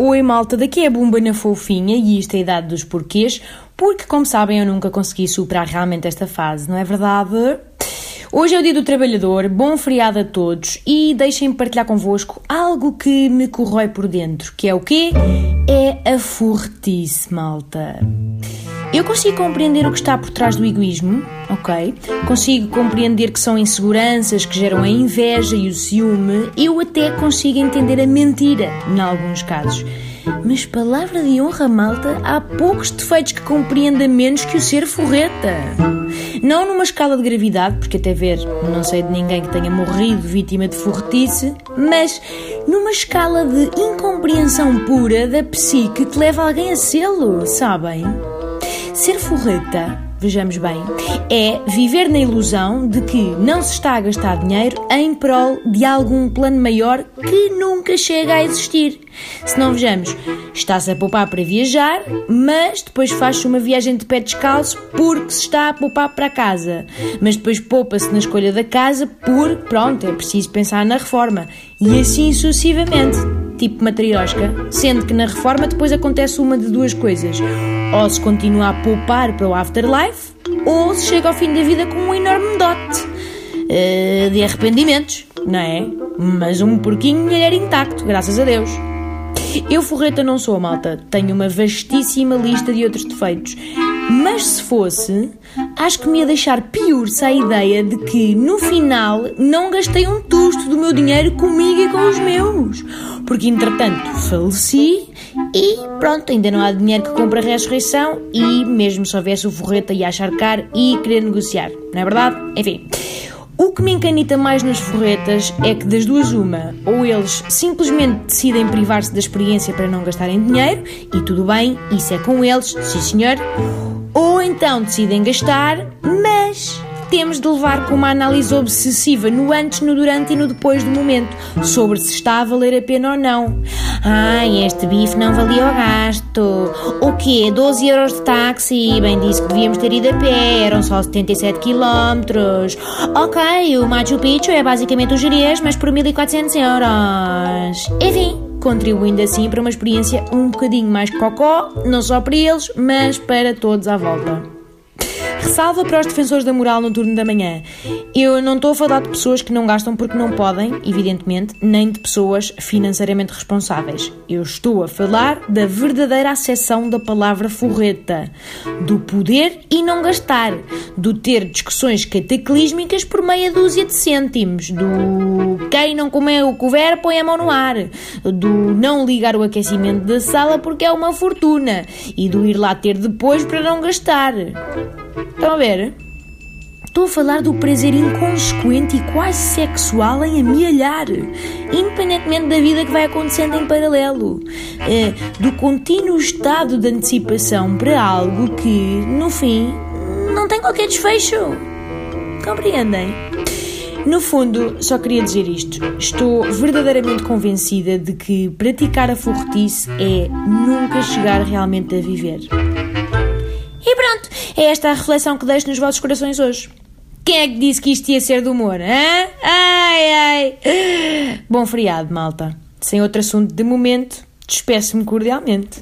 Oi malta, daqui é a Bumba na Fofinha e isto é a idade dos porquês, porque como sabem eu nunca consegui superar realmente esta fase, não é verdade? Hoje é o dia do trabalhador, bom feriado a todos e deixem-me partilhar convosco algo que me corrói por dentro, que é o quê? É a furtice, malta. Eu consigo compreender o que está por trás do egoísmo, ok? Consigo compreender que são inseguranças que geram a inveja e o ciúme. Eu até consigo entender a mentira, em alguns casos. Mas, palavra de honra, malta, há poucos defeitos que compreenda menos que o ser forreta. Não numa escala de gravidade, porque até ver, não sei de ninguém que tenha morrido vítima de forretice, mas numa escala de incompreensão pura da psique que leva alguém a sê-lo, sabem? Ser forreta, vejamos bem, é viver na ilusão de que não se está a gastar dinheiro em prol de algum plano maior que nunca chega a existir. Se não vejamos, está-se a poupar para viajar, mas depois faz-se uma viagem de pé descalço porque se está a poupar para casa. Mas depois poupa-se na escolha da casa porque, pronto, é preciso pensar na reforma. E assim sucessivamente tipo matriosca, sendo que na reforma depois acontece uma de duas coisas. Ou se continua a poupar para o afterlife, ou se chega ao fim da vida com um enorme dote uh, de arrependimentos, não é? Mas um porquinho era intacto, graças a Deus. Eu forreta não sou, malta. Tenho uma vastíssima lista de outros defeitos. Mas se fosse, acho que me ia deixar pior se a ideia de que no final não gastei um tusto do meu dinheiro comigo e com os meus. Porque entretanto faleci e pronto, ainda não há dinheiro que compre a ressurreição e mesmo se houvesse o forreta ia achar caro e querer negociar, não é verdade? Enfim. O que me encanita mais nas forretas é que das duas uma, ou eles simplesmente decidem privar-se da experiência para não gastarem dinheiro, e tudo bem, isso é com eles, sim senhor, ou então decidem gastar, mas temos de levar com uma análise obsessiva no antes, no durante e no depois do momento sobre se está a valer a pena ou não. Ai, este bife não valia o gasto. O quê? 12 euros de táxi? Bem disse que devíamos ter ido a pé, eram só 77 quilómetros. Ok, o Machu Picchu é basicamente o Jerez, mas por 1400 euros. Enfim, contribuindo assim para uma experiência um bocadinho mais cocó, não só para eles, mas para todos à volta. Ressalva para os defensores da moral no turno da manhã. Eu não estou a falar de pessoas que não gastam porque não podem, evidentemente, nem de pessoas financeiramente responsáveis. Eu estou a falar da verdadeira acessão da palavra forreta, do poder e não gastar, do ter discussões cataclísmicas por meia dúzia de cêntimos, do quem não comeu o couvert põe a mão no ar, do não ligar o aquecimento da sala porque é uma fortuna e do ir lá ter depois para não gastar. Estão a ver? Estou a falar do prazer inconsequente e quase sexual em amealhar, independentemente da vida que vai acontecendo em paralelo, é, do contínuo estado de antecipação para algo que, no fim, não tem qualquer desfecho. Compreendem? No fundo, só queria dizer isto. Estou verdadeiramente convencida de que praticar a forretice é nunca chegar realmente a viver. É esta a reflexão que deixo nos vossos corações hoje. Quem é que disse que isto ia ser de humor, hein? Ai, ai. Bom feriado, malta. Sem outro assunto de momento, despeço-me cordialmente.